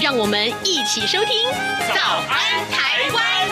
让我们一起收听《早安台湾》。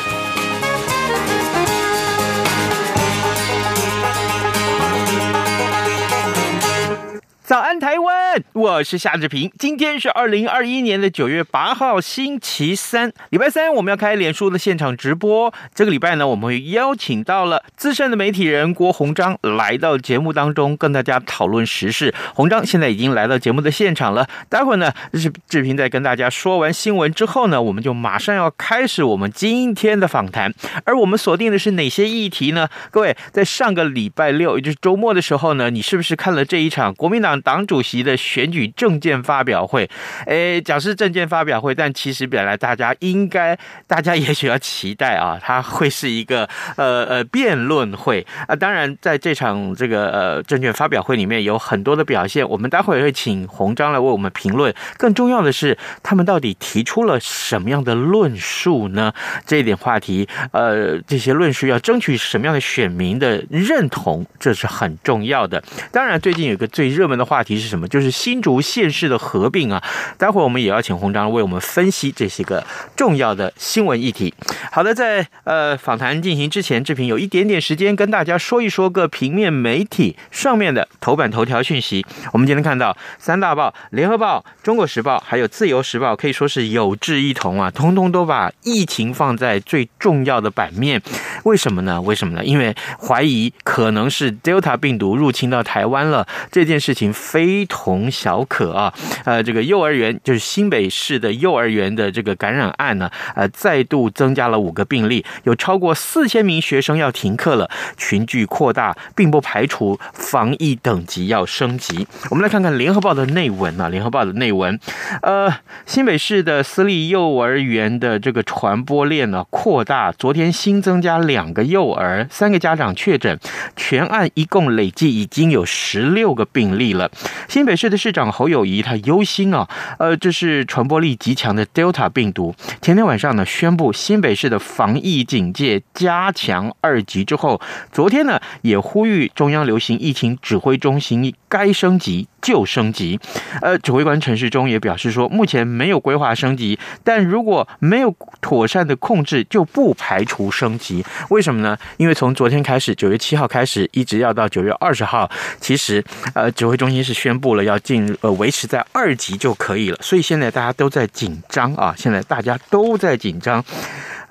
早安，台湾！我是夏志平。今天是二零二一年的九月八号，星期三，礼拜三，我们要开脸书的现场直播。这个礼拜呢，我们会邀请到了资深的媒体人郭鸿章来到节目当中，跟大家讨论时事。鸿章现在已经来到节目的现场了。待会儿呢，志志平在跟大家说完新闻之后呢，我们就马上要开始我们今天的访谈。而我们锁定的是哪些议题呢？各位，在上个礼拜六，也就是周末的时候呢，你是不是看了这一场国民党党主席的选举证件发表会，诶，讲是证件发表会，但其实本来大家应该，大家也许要期待啊，它会是一个呃呃辩论会啊。当然，在这场这个呃证券发表会里面有很多的表现，我们待会儿会请鸿章来为我们评论。更重要的是，他们到底提出了什么样的论述呢？这一点话题，呃，这些论述要争取什么样的选民的认同，这是很重要的。当然，最近有个最热门的。话题是什么？就是新竹县市的合并啊！待会儿我们也要请鸿章为我们分析这些个重要的新闻议题。好的，在呃访谈进行之前，志平有一点点时间跟大家说一说个平面媒体上面的头版头条讯息。我们今天看到三大报：联合报、中国时报还有自由时报，可以说是有志一同啊，通通都把疫情放在最重要的版面。为什么呢？为什么呢？因为怀疑可能是 Delta 病毒入侵到台湾了，这件事情。非同小可啊！呃，这个幼儿园就是新北市的幼儿园的这个感染案呢，呃，再度增加了五个病例，有超过四千名学生要停课了，群聚扩大，并不排除防疫等级要升级。我们来看看联合报的内文啊，联合报的内文，呃，新北市的私立幼儿园的这个传播链呢扩大，昨天新增加两个幼儿，三个家长确诊，全案一共累计已经有十六个病例了。新北市市的市长侯友谊他忧心啊，呃，这是传播力极强的 Delta 病毒。前天晚上呢，宣布新北市的防疫警戒加强二级之后，昨天呢，也呼吁中央流行疫情指挥中心该升级就升级。呃，指挥官陈时中也表示说，目前没有规划升级，但如果没有妥善的控制，就不排除升级。为什么呢？因为从昨天开始，九月七号开始，一直要到九月二十号，其实呃，指挥中心。是宣布了要进呃维持在二级就可以了，所以现在大家都在紧张啊！现在大家都在紧张。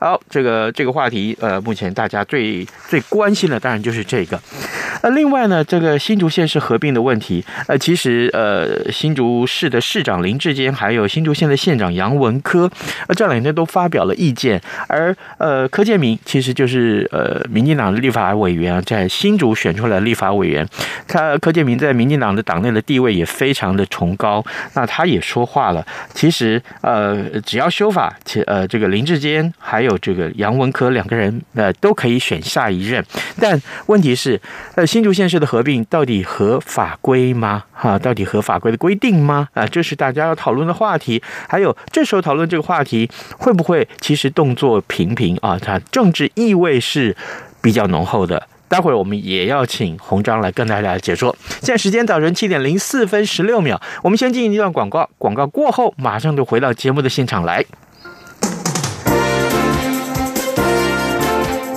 好，这个这个话题，呃，目前大家最最关心的当然就是这个。呃，另外呢，这个新竹县市合并的问题，呃，其实呃，新竹市的市长林志坚，还有新竹县的县长杨文科，呃，这两天都发表了意见。而呃，柯建铭其实就是呃，民进党的立法委员啊，在新竹选出来立法委员，他柯建铭在民进党的党内的地位也非常的崇高。那他也说话了，其实呃，只要修法，且呃，这个林志坚还有这个杨文科两个人呃都可以选下一任，但问题是呃新竹县市的合并到底合法规吗？哈，到底合法规的规定吗？啊，这是大家要讨论的话题。还有这时候讨论这个话题会不会其实动作频频啊？它政治意味是比较浓厚的。待会儿我们也要请洪章来跟大家解说。现在时间早晨七点零四分十六秒，我们先进一段广告，广告过后马上就回到节目的现场来。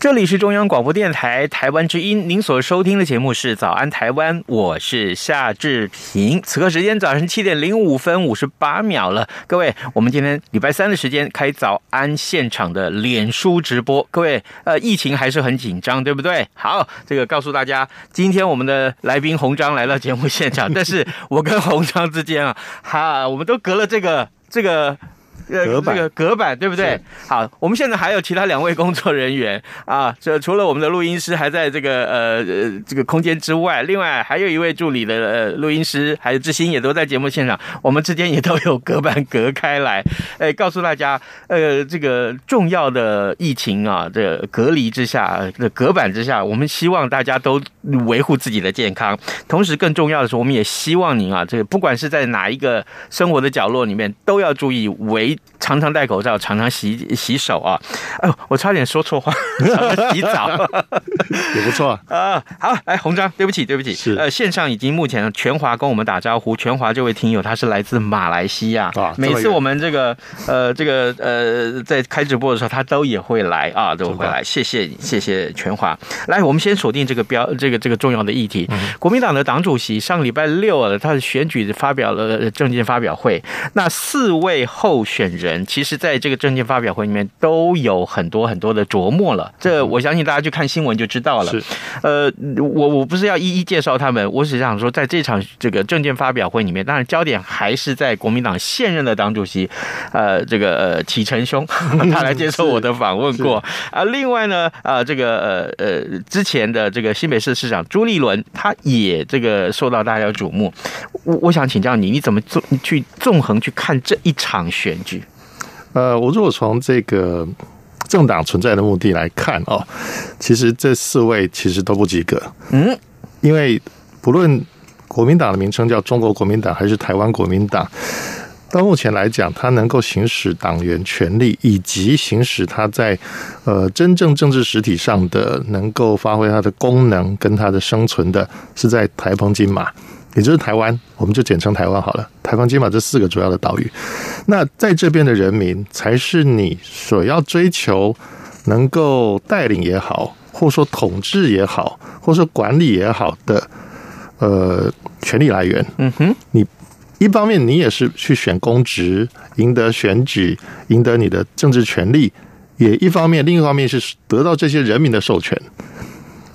这里是中央广播电台台湾之音，您所收听的节目是《早安台湾》，我是夏志平。此刻时间早上七点零五分五十八秒了，各位，我们今天礼拜三的时间开早安现场的脸书直播。各位，呃，疫情还是很紧张，对不对？好，这个告诉大家，今天我们的来宾洪章来到节目现场，但是我跟洪章之间啊，哈，我们都隔了这个这个。隔板，这个隔板对不对？好，我们现在还有其他两位工作人员啊，这除了我们的录音师还在这个呃呃这个空间之外，另外还有一位助理的呃录音师，还有志新也都在节目现场，我们之间也都有隔板隔开来，哎，告诉大家，呃，这个重要的疫情啊，这个隔离之下，这隔板之下，我们希望大家都维护自己的健康，同时更重要的是，我们也希望您啊，这个不管是在哪一个生活的角落里面，都要注意维。常常戴口罩，常常洗洗手啊！哎呦，我差点说错话，常常洗澡 也不错啊。好，来红章，对不起，对不起，是呃，线上已经目前全华跟我们打招呼，全华这位听友他是来自马来西亚啊。每次我们这个呃这个呃在开直播的时候，他都也会来啊，都会来。谢谢你，谢谢全华。来，我们先锁定这个标这个这个重要的议题。嗯、国民党的党主席上礼拜六啊，他的选举发表了政见发表会，那四位候选人。其实，在这个政见发表会里面都有很多很多的琢磨了。这我相信大家去看新闻就知道了。是，呃，我我不是要一一介绍他们，我只想说，在这场这个政见发表会里面，当然焦点还是在国民党现任的党主席，呃，这个呃启辰兄，他来接受我的访问过。啊，另外呢，啊，这个呃呃之前的这个新北市市长朱立伦，他也这个受到大家瞩目。我我想请教你，你怎么纵去纵横去看这一场选举？呃，我如果从这个政党存在的目的来看哦，其实这四位其实都不及格。嗯，因为不论国民党的名称叫中国国民党还是台湾国民党，到目前来讲，他能够行使党员权利以及行使他在呃真正政治实体上的能够发挥它的功能跟它的生存的，是在台澎金马。也就是台湾，我们就简称台湾好了。台澎、金马这四个主要的岛屿，那在这边的人民才是你所要追求能够带领也好，或说统治也好，或说管理也好的呃权利来源。嗯哼，你一方面你也是去选公职，赢得选举，赢得你的政治权利；也一方面，另一方面是得到这些人民的授权。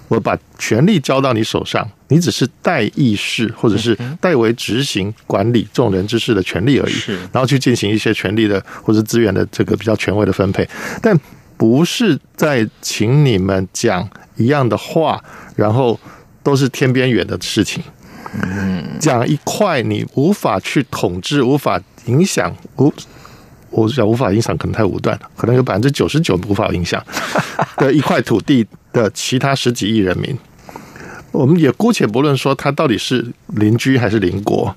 我把权力交到你手上，你只是代议事，或者是代为执行管理众人之事的权利而已。然后去进行一些权力的或者资源的这个比较权威的分配，但不是在请你们讲一样的话，然后都是天边远的事情。讲一块你无法去统治、无法影响，无我讲无法影响可能太武断了，可能有百分之九十九无法影响 的一块土地。的其他十几亿人民，我们也姑且不论说他到底是邻居还是邻国，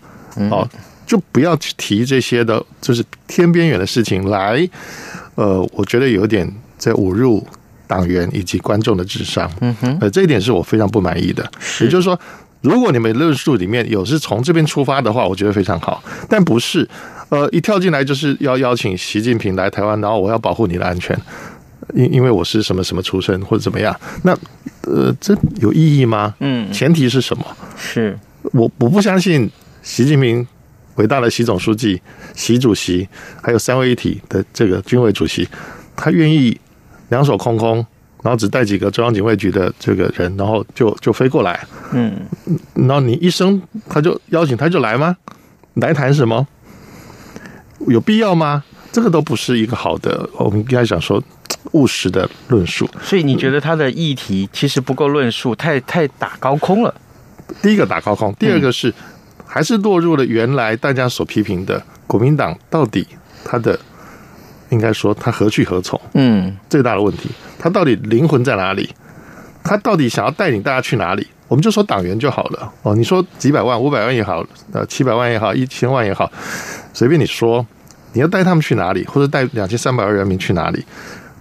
哦，就不要去提这些的，就是天边远的事情来。呃，我觉得有点在侮辱党员以及观众的智商。嗯哼，呃，这一点是我非常不满意的。也就是说，如果你们论述里面有是从这边出发的话，我觉得非常好，但不是，呃，一跳进来就是要邀请习近平来台湾，然后我要保护你的安全。因因为我是什么什么出身或者怎么样，那呃，这有意义吗？嗯，前提是什么？是我我不相信习近平伟大的习总书记、习主席，还有三位一体的这个军委主席，他愿意两手空空，然后只带几个中央警卫局的这个人，然后就就飞过来。嗯，然后你一声他就邀请他就来吗？来谈什么？有必要吗？这个都不是一个好的。我们应该想说。务实的论述。所以你觉得他的议题其实不够论述，太太打高空了。第一个打高空，第二个是、嗯、还是落入了原来大家所批评的国民党到底他的应该说他何去何从？嗯，最大的问题，他到底灵魂在哪里？他到底想要带领大家去哪里？我们就说党员就好了哦。你说几百万、五百万也好，呃，七百万也好，一千万也好，随便你说，你要带他们去哪里，或者带两千三百万人民去哪里，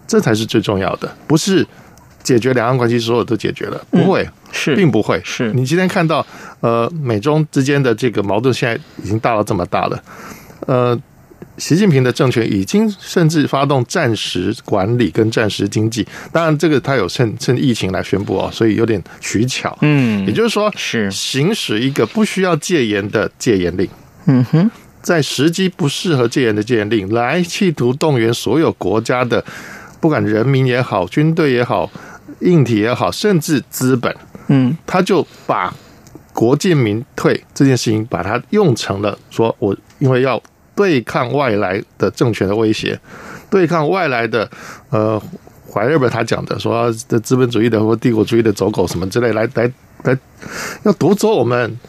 这才是最重要的，不是解决两岸关系所有都解决了，不会，是并不会。是你今天看到，呃，美中之间的这个矛盾现在已经大到这么大了，呃。习近平的政权已经甚至发动战时管理跟战时经济，当然这个他有趁趁疫情来宣布哦，所以有点取巧。嗯，也就是说是行使一个不需要戒严的戒严令。嗯哼，在时机不适合戒严的戒严令，来企图动员所有国家的，不管人民也好，军队也好，硬体也好，甚至资本。嗯，他就把国进民退这件事情，把它用成了说我因为要。对抗外来的政权的威胁，对抗外来的呃，怀日本他讲的说的资本主义的或帝国主义的走狗什么之类，来来来，要夺走我们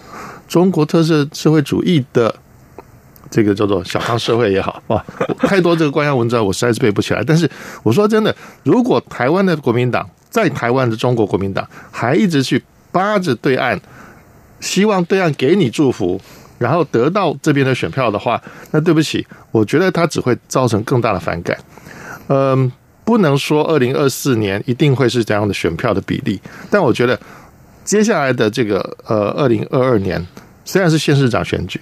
中国特色社会主义的这个叫做小康社会也好 哇，太多这个官样文章我实在是背不起来。但是我说真的，如果台湾的国民党在台湾的中国国民党还一直去扒着对岸，希望对岸给你祝福。然后得到这边的选票的话，那对不起，我觉得它只会造成更大的反感。嗯，不能说二零二四年一定会是这样的选票的比例，但我觉得接下来的这个呃二零二二年虽然是县市长选举、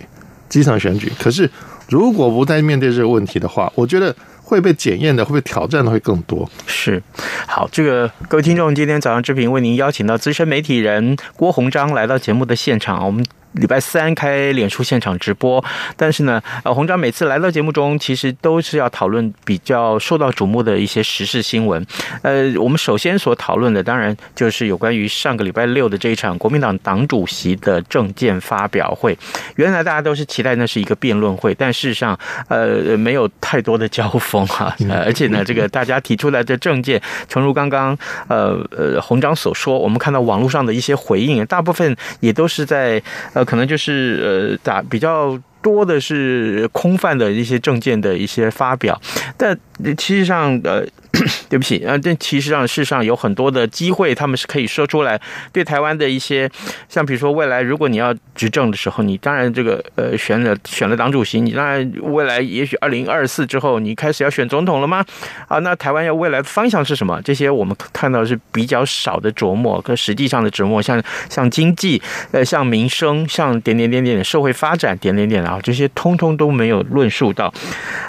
基层选举，可是如果不再面对这个问题的话，我觉得会被检验的、会被挑战的会更多。是，好，这个各位听众，今天早上之平为您邀请到资深媒体人郭鸿章来到节目的现场，我们。礼拜三开脸书现场直播，但是呢，呃，红章每次来到节目中，其实都是要讨论比较受到瞩目的一些时事新闻。呃，我们首先所讨论的，当然就是有关于上个礼拜六的这一场国民党党主席的政见发表会。原来大家都是期待那是一个辩论会，但事实上，呃，没有太多的交锋哈。呃，而且呢，这个大家提出来的政见，诚如刚刚呃呃红章所说，我们看到网络上的一些回应，大部分也都是在呃。可能就是呃，打比较多的是空泛的一些证件的一些发表，但其实上呃。对不起啊，但其实上，事实上有很多的机会，他们是可以说出来，对台湾的一些，像比如说未来，如果你要执政的时候，你当然这个呃选了选了党主席，你当然未来也许二零二四之后，你开始要选总统了吗？啊，那台湾要未来的方向是什么？这些我们看到是比较少的琢磨，跟实际上的琢磨，像像经济，呃，像民生，像点点点点社会发展，点点点啊，这些通通都没有论述到。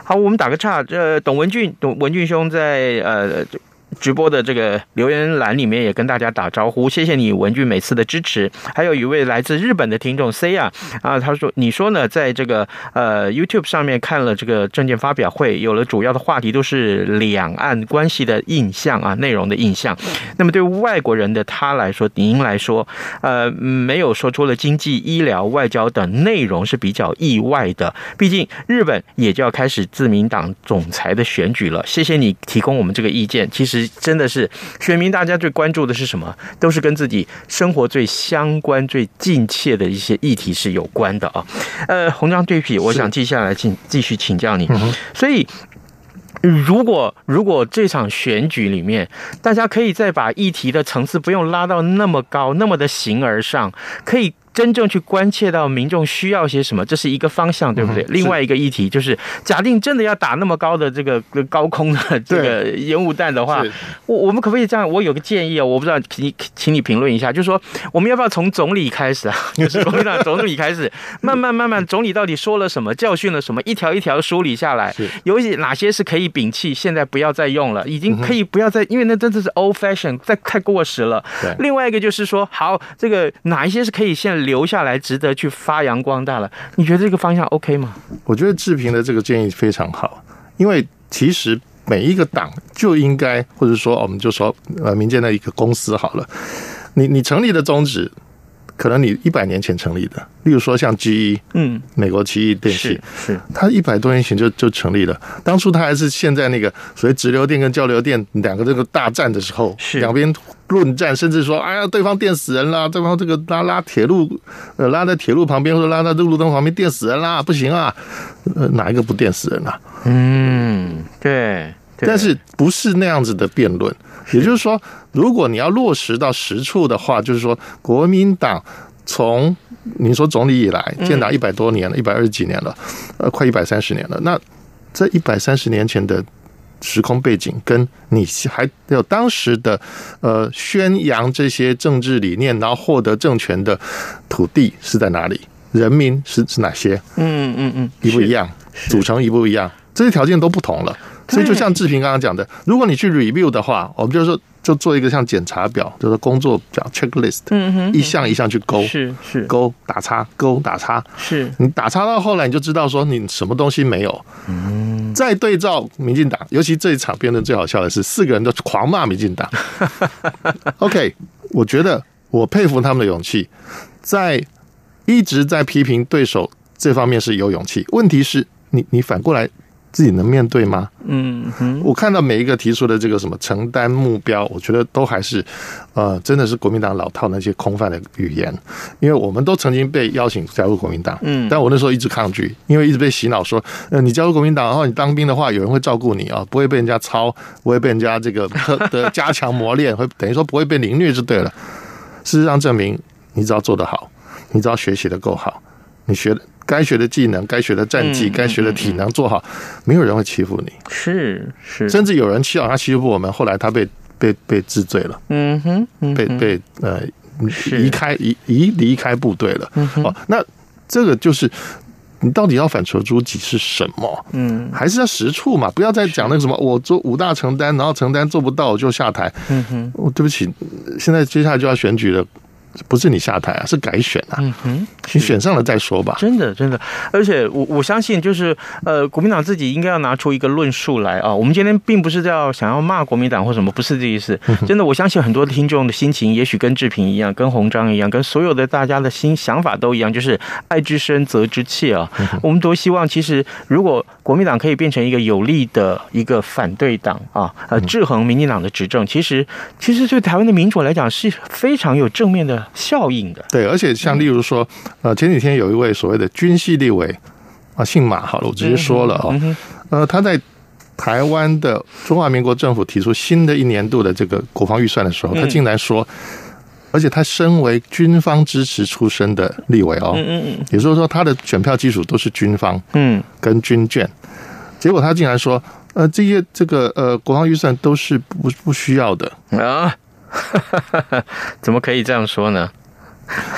好，我们打个岔，这董文俊，董文俊兄在。呃。直播的这个留言栏里面也跟大家打招呼，谢谢你文俊每次的支持。还有一位来自日本的听众 C 啊，啊，他说你说呢，在这个呃 YouTube 上面看了这个证件发表会，有了主要的话题都是两岸关系的印象啊，内容的印象。那么对外国人的他来说，您来说，呃，没有说出了经济、医疗、外交等内容是比较意外的。毕竟日本也就要开始自民党总裁的选举了。谢谢你提供我们这个意见，其实。真的是选民，大家最关注的是什么？都是跟自己生活最相关、最近切的一些议题是有关的啊。呃，红章对比，我想接下来请继续请教你。所以，如果如果这场选举里面，大家可以再把议题的层次不用拉到那么高，那么的形而上，可以。真正去关切到民众需要些什么，这是一个方向，对不对？嗯、另外一个议题就是，假定真的要打那么高的这个高空的 这个烟雾弹的话，我我们可不可以这样？我有个建议啊，我不知道，请请你评论一下，就是说，我们要不要从总理开始啊？就是国民党总理开始，慢慢慢慢，总理到底说了什么，教训了什么，一条一条梳理下来，有些哪些是可以摒弃，现在不要再用了，已经可以不要再，因为那真的是 old fashion，再太过时了。对。另外一个就是说，好，这个哪一些是可以现在。留下来值得去发扬光大了，你觉得这个方向 OK 吗？我觉得志平的这个建议非常好，因为其实每一个党就应该，或者说我们就说呃民间的一个公司好了，你你成立的宗旨可能你一百年前成立的，例如说像 GE，嗯，美国奇异电器是，是，它一百多年前就就成立了。当初它还是现在那个所谓直流电跟交流电两个这个大战的时候，是两边论战，甚至说哎呀，对方电死人啦，对方这个拉拉铁路，呃，拉在铁路旁边或者拉在这路灯旁边电死人啦，不行啊，呃，哪一个不电死人啊？嗯，对。对但是不是那样子的辩论？也就是说，如果你要落实到实处的话，就是说，国民党从你说总理以来建党一百多年了，一百二十几年了，呃，快一百三十年了。那这一百三十年前的时空背景，跟你还有当时的呃宣扬这些政治理念，然后获得政权的土地是在哪里？人民是是哪些？嗯嗯嗯，一不一样？组成一不一样？这些条件都不同了。所以就像志平刚刚讲的，如果你去 review 的话，我们就是说就做一个像检查表，就是工作表 checklist，嗯哼，一项一项去勾，是是。勾打叉，勾打叉，是。你打叉到后来你就知道说你什么东西没有，嗯，再对照民进党，尤其这一场辩论最好笑的是四个人都狂骂民进党，OK，我觉得我佩服他们的勇气，在一直在批评对手这方面是有勇气，问题是你你反过来。自己能面对吗？嗯哼，我看到每一个提出的这个什么承担目标，我觉得都还是，呃，真的是国民党老套那些空泛的语言。因为我们都曾经被邀请加入国民党，嗯，但我那时候一直抗拒，因为一直被洗脑说，呃，你加入国民党然后你当兵的话，有人会照顾你啊，不会被人家操，不会被人家这个 的加强磨练，会等于说不会被凌虐就对了。事实上证明，你只要做得好，你只要学习的够好，你学的。该学的技能，该学的战绩，该学的体能做好，没有人会欺负你。是是，甚至有人欺负他欺负我们，后来他被被被治罪了。嗯哼，被被呃离开移移离开部队了。哦，那这个就是你到底要反求诸己是什么？嗯，还是要实处嘛？不要再讲那个什么，我做五大承担，然后承担做不到我就下台。嗯哼，我对不起，现在接下来就要选举了。不是你下台啊，是改选啊。嗯哼，你选上了再说吧。真的，真的，而且我我相信，就是呃，国民党自己应该要拿出一个论述来啊。我们今天并不是要想要骂国民党或什么，不是这意思。真的，我相信很多听众的心情，也许跟志平一样，跟鸿章一样，跟所有的大家的心想法都一样，就是爱之深，责之切啊。我们多希望，其实如果国民党可以变成一个有力的一个反对党啊，呃，制衡民进党的执政，其实其实对台湾的民主来讲是非常有正面的。效应的。对，而且像例如说，呃，前几天有一位所谓的军系立委啊，姓马，好了，我直接说了啊，呃，他在台湾的中华民国政府提出新的一年度的这个国防预算的时候，他竟然说，而且他身为军方支持出身的立委哦，嗯嗯嗯，也就是说他的选票基础都是军方，嗯，跟军眷，结果他竟然说，呃，这些这个呃国防预算都是不不需要的。啊。怎么可以这样说呢？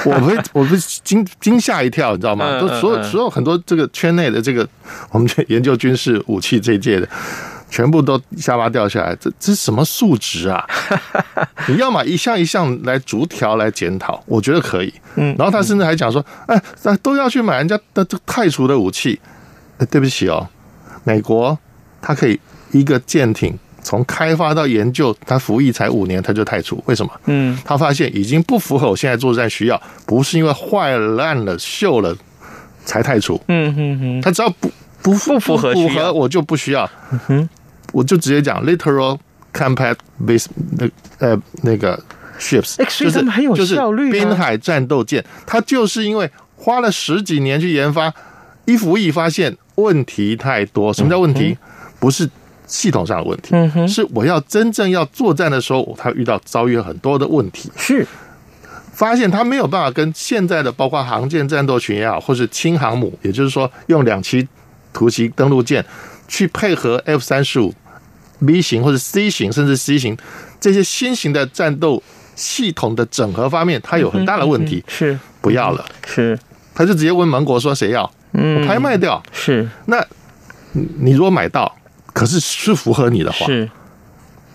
我会，我被惊惊吓一跳，你知道吗？都所有所有很多这个圈内的这个，我们研究军事武器这一届的，全部都下巴掉下来。这这是什么数值啊？你要么一项一项来逐条来检讨，我觉得可以。嗯，然后他甚至还讲说，哎，那都要去买人家的这太除的武器。哎，对不起哦，美国它可以一个舰艇。从开发到研究，他服役才五年，他就太除，为什么？嗯，他发现已经不符合我现在作战需要，不是因为坏、烂了、锈了才太除。嗯哼哼，他只要不不不符合符合，我就不需要。嗯哼，我就直接讲 literal combat base 那呃那个 ships，就是很有效率，就是滨海战斗舰，它就是因为花了十几年去研发，一服役发现问题太多。什么叫问题？不是。系统上的问题，是我要真正要作战的时候，他遇到遭遇了很多的问题，是。发现他没有办法跟现在的包括航舰战斗群也好，或是轻航母，也就是说用两栖突袭登陆舰去配合 F 三十五 B 型或者 C 型甚至 C 型这些新型的战斗系统的整合方面，它有很大的问题，是。不要了，是。他就直接问盟国说谁要，我拍卖掉，是。那你如果买到。可是是符合你的话，是。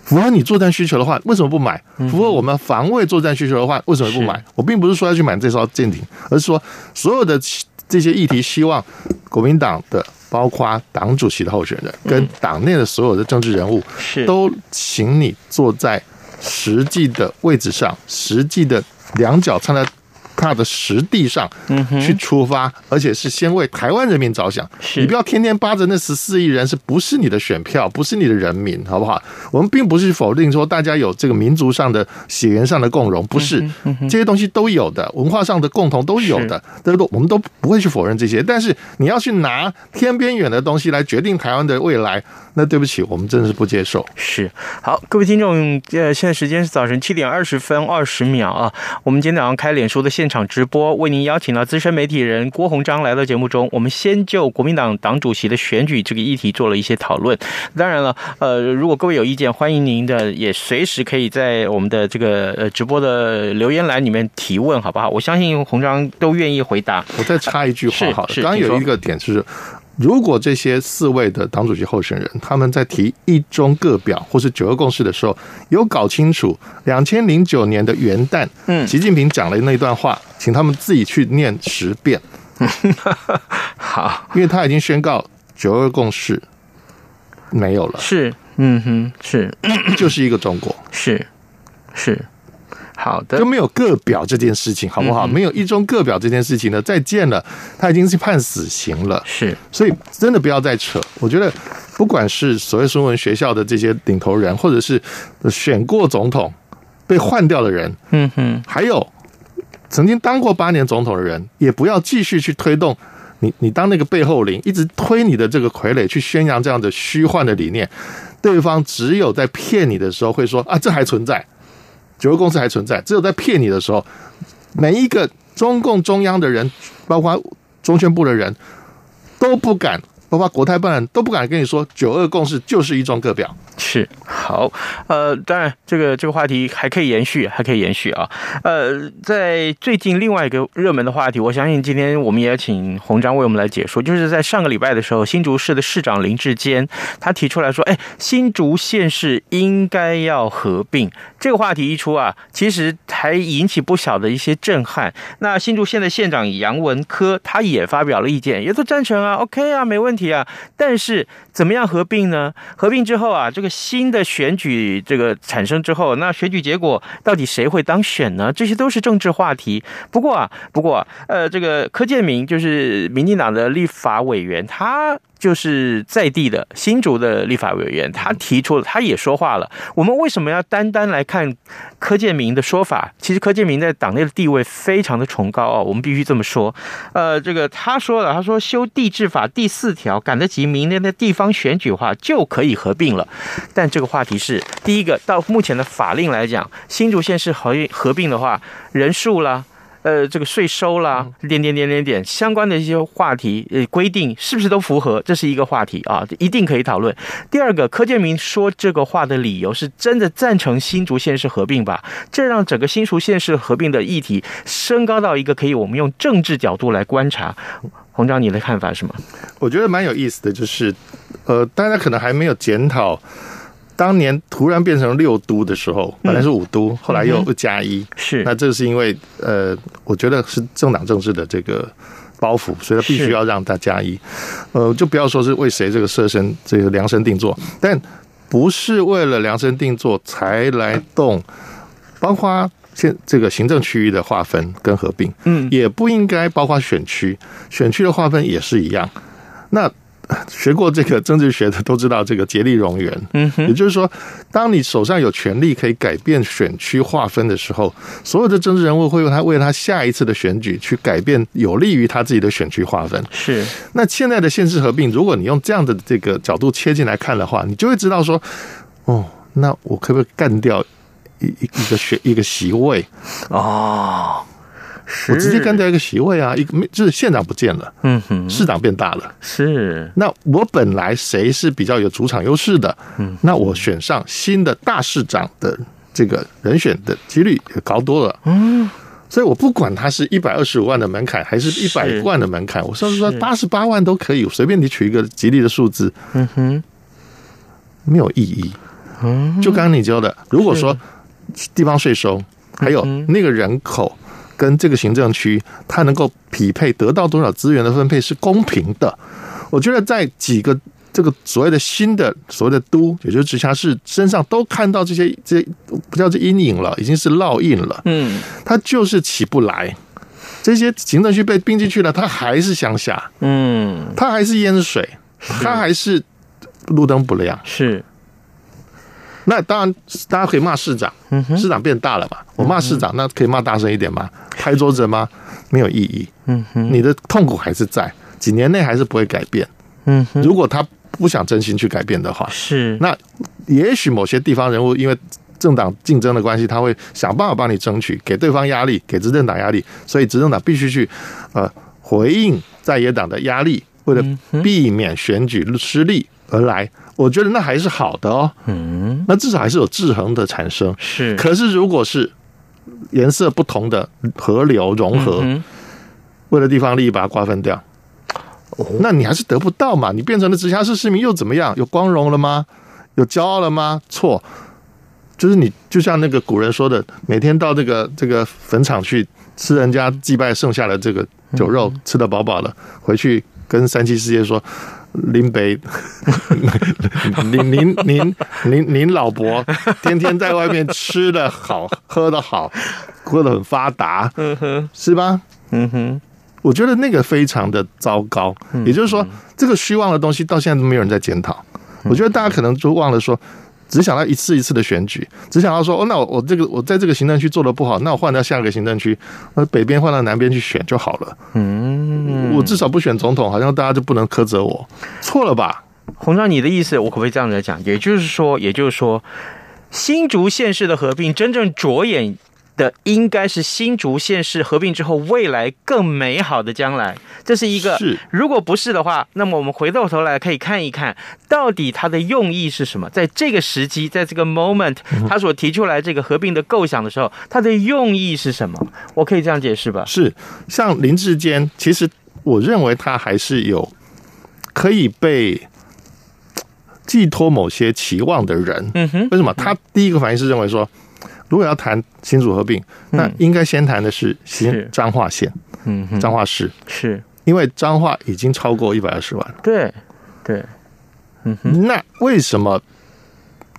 符合你作战需求的话，为什么不买？符合我们防卫作战需求的话，为什么不买？我并不是说要去买这艘舰艇，而是说所有的这些议题，希望国民党的，包括党主席的候选人跟党内的所有的政治人物，都请你坐在实际的位置上，实际的两脚站在踏的实地上去出发，嗯、而且是先为台湾人民着想。你不要天天扒着那十四亿人，是不是你的选票，不是你的人民，好不好？我们并不是否定说大家有这个民族上的血缘上的共荣，不是、嗯、这些东西都有的，文化上的共同都有的，都都我们都不会去否认这些。但是你要去拿天边远的东西来决定台湾的未来，那对不起，我们真的是不接受。是好，各位听众，呃，现在时间是早晨七点二十分二十秒啊。我们今天早上开脸书的现场直播，为您邀请到资深媒体人郭鸿章来到节目中。我们先就国民党党主席的选举这个议题做了一些讨论。当然了，呃，如果各位有意见，欢迎您的也随时可以在我们的这个呃直播的留言栏里面提问，好不好？我相信鸿章都愿意回答。我再插一句话，好了，是刚刚有一个点就是。如果这些四位的党主席候选人，他们在提一中各表或是九二共识的时候，有搞清楚两千零九年的元旦，嗯，习近平讲了那段话，请他们自己去念十遍。好，因为他已经宣告九二共识没有了，是，嗯哼，是，就是一个中国，是，是。好的，就没有个表这件事情，好不好？嗯、没有一中个表这件事情呢，再见了，他已经是判死刑了。是，所以真的不要再扯。我觉得，不管是所谓孙文学校的这些领头人，或者是选过总统被换掉的人，嗯哼，还有曾经当过八年总统的人，也不要继续去推动你，你当那个背后灵，一直推你的这个傀儡去宣扬这样的虚幻的理念。对方只有在骗你的时候会说啊，这还存在。九二共识还存在，只有在骗你的时候，每一个中共中央的人，包括中宣部的人，都不敢。包括国台办都不敢跟你说，九二共识就是一中各表。是好，呃，当然这个这个话题还可以延续，还可以延续啊。呃，在最近另外一个热门的话题，我相信今天我们也请鸿章为我们来解说，就是在上个礼拜的时候，新竹市的市长林志坚他提出来说，哎，新竹县市应该要合并。这个话题一出啊，其实还引起不小的一些震撼。那新竹县的县长杨文科他也发表了意见，也都赞成啊，OK 啊，没问题。啊，但是怎么样合并呢？合并之后啊，这个新的选举这个产生之后，那选举结果到底谁会当选呢？这些都是政治话题。不过啊，不过啊，呃，这个柯建铭就是民进党的立法委员，他。就是在地的新竹的立法委员，他提出了，他也说话了。我们为什么要单单来看柯建铭的说法？其实柯建铭在党内的地位非常的崇高哦，我们必须这么说。呃，这个他说了，他说修地制法第四条，赶得及明年的地方选举话就可以合并了。但这个话题是第一个，到目前的法令来讲，新竹县市合合并的话，人数啦。呃，这个税收啦，点点点点点相关的一些话题，呃，规定是不是都符合？这是一个话题啊，一定可以讨论。第二个，柯建明说这个话的理由是真的赞成新竹县市合并吧？这让整个新竹县市合并的议题升高到一个可以我们用政治角度来观察。洪章，你的看法是什么？我觉得蛮有意思的，就是呃，大家可能还没有检讨。当年突然变成六都的时候，本来是五都，嗯、后来又加一，是那这是因为呃，我觉得是政党政治的这个包袱，所以他必须要让他加一。呃，就不要说是为谁这个设身这个量身定做，但不是为了量身定做才来动，包括现这个行政区域的划分跟合并，嗯，也不应该包括选区，选区的划分也是一样。那。学过这个政治学的都知道，这个竭力容圆。嗯，也就是说，当你手上有权力可以改变选区划分的时候，所有的政治人物会为他为他下一次的选举去改变有利于他自己的选区划分。是。那现在的县市合并，如果你用这样的这个角度切进来看的话，你就会知道说，哦，那我可不可以干掉一一一个选一个席位？哦。我直接干掉一个席位啊，一个就是县长不见了，嗯哼，市长变大了，是。那我本来谁是比较有主场优势的，嗯，那我选上新的大市长的这个人选的几率也高多了，嗯。所以我不管他是一百二十五万的门槛还是一百万的门槛，我甚至说八十八万都可以，随便你取一个吉利的数字，嗯哼，没有意义。嗯，就刚刚你教的，如果说地方税收还有那个人口。跟这个行政区，它能够匹配得到多少资源的分配是公平的。我觉得在几个这个所谓的新的所谓的都，也就是直辖市身上，都看到这些这不叫这阴影了，已经是烙印了。嗯，它就是起不来。这些行政区被并进去了，它还是乡下，嗯，它还是淹水，它还是路灯不亮。是。那当然，大家可以骂市长，市长变大了嘛。我骂市长，那可以骂大声一点吗？拍桌子吗？没有意义。嗯哼，你的痛苦还是在，几年内还是不会改变。嗯哼，如果他不想真心去改变的话，是。那也许某些地方人物因为政党竞争的关系，他会想办法帮你争取，给对方压力，给执政党压力，所以执政党必须去呃回应在野党的压力，为了避免选举失利而来。我觉得那还是好的哦，嗯，那至少还是有制衡的产生。是，可是如果是颜色不同的河流融合，嗯、为了地方利益把它瓜分掉，哦，那你还是得不到嘛？你变成了直辖市市民又怎么样？有光荣了吗？有骄傲了吗？错，就是你就像那个古人说的，每天到这个这个坟场去吃人家祭拜剩下的这个酒肉，嗯、吃的饱饱的，回去跟三七师爷说。林北，您您您您您老伯天天在外面吃的好，喝的好，过得很发达，嗯哼，是吧？嗯哼，我觉得那个非常的糟糕。也就是说，这个虚妄的东西到现在都没有人在检讨。我觉得大家可能就忘了说。只想到一次一次的选举，只想到说哦，那我我这个我在这个行政区做的不好，那我换到下一个行政区，那北边换到南边去选就好了。嗯，我至少不选总统，好像大家就不能苛责我，错了吧？洪章，你的意思我可不可以这样子讲？也就是说，也就是说，新竹县市的合并真正着眼。的应该是新竹县市合并之后未来更美好的将来，这是一个。是，如果不是的话，那么我们回过头来可以看一看到底它的用意是什么？在这个时机，在这个 moment，他所提出来这个合并的构想的时候，它的用意是什么？我可以这样解释吧？是，像林志坚，其实我认为他还是有可以被寄托某些期望的人。嗯哼，为什么？他第一个反应是认为说。如果要谈新组合并，那应该先谈的是新彰化县，嗯，彰化市，是。因为彰化已经超过一百二十万了。对，对，嗯，那为什么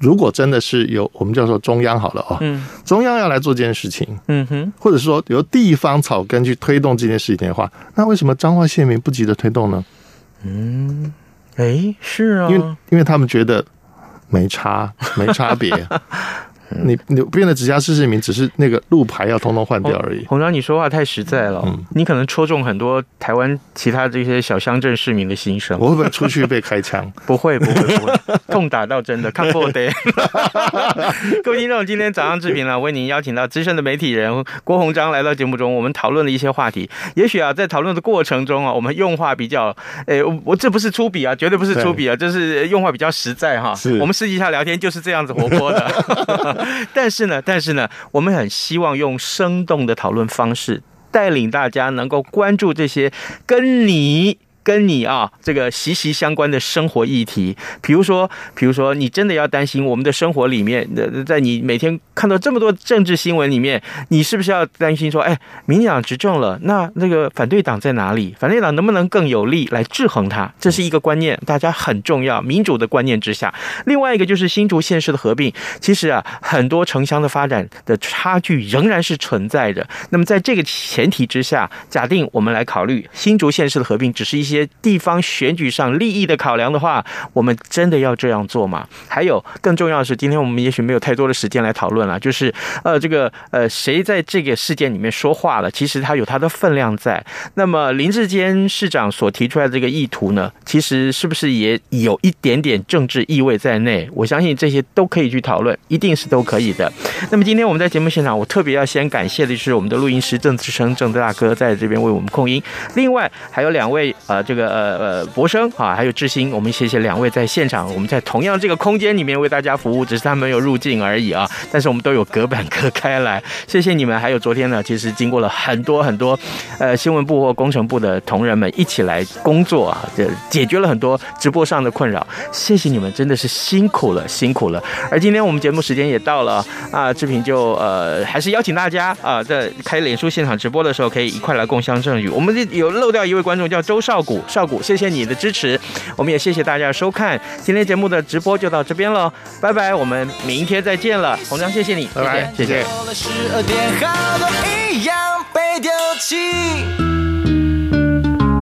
如果真的是由我们叫做中央好了哦，嗯，中央要来做这件事情，嗯哼，或者说由地方草根去推动这件事情的话，那为什么彰化县民不急着推动呢？嗯，哎，是啊，因为因为他们觉得没差，没差别。你你变得直辖市市民，只是那个路牌要通通换掉而已。洪章，你说话太实在了，嗯，你可能戳中很多台湾其他这些小乡镇市民的心声。我会不会出去被开枪？不会不会不会，痛打到真的，看破的。各位听众，今天早上志平呢，为您邀请到资深的媒体人郭洪章来到节目中，我们讨论了一些话题。也许啊，在讨论的过程中啊，我们用话比较，诶，我我这不是粗鄙啊，绝对不是粗鄙啊，就是用话比较实在哈。是，我们私底下聊天就是这样子活泼的。但是呢，但是呢，我们很希望用生动的讨论方式，带领大家能够关注这些跟你。跟你啊，这个息息相关的生活议题，比如说，比如说，你真的要担心我们的生活里面，在你每天看到这么多政治新闻里面，你是不是要担心说，哎，民进党执政了，那那个反对党在哪里？反对党能不能更有力来制衡它？这是一个观念，大家很重要，民主的观念之下。另外一个就是新竹县市的合并，其实啊，很多城乡的发展的差距仍然是存在的。那么在这个前提之下，假定我们来考虑新竹县市的合并，只是一些。些地方选举上利益的考量的话，我们真的要这样做吗？还有更重要的是，今天我们也许没有太多的时间来讨论了。就是呃，这个呃，谁在这个事件里面说话了？其实他有他的分量在。那么林志坚市长所提出来的这个意图呢，其实是不是也有一点点政治意味在内？我相信这些都可以去讨论，一定是都可以的。那么今天我们在节目现场，我特别要先感谢的是我们的录音师郑志生郑大哥在这边为我们控音。另外还有两位呃。这个呃呃，博生啊，还有志兴，我们谢谢两位在现场，我们在同样这个空间里面为大家服务，只是他们没有入镜而已啊。但是我们都有隔板隔开来，谢谢你们。还有昨天呢，其实经过了很多很多呃新闻部或工程部的同仁们一起来工作啊，这解决了很多直播上的困扰。谢谢你们，真的是辛苦了，辛苦了。而今天我们节目时间也到了啊，志平就呃还是邀请大家啊，在开脸书现场直播的时候，可以一块来共襄盛举。我们有漏掉一位观众叫周少国。股少股，谢谢你的支持，我们也谢谢大家的收看，今天节目的直播就到这边了，拜拜，我们明天再见了，洪章谢谢你，拜拜，谢谢。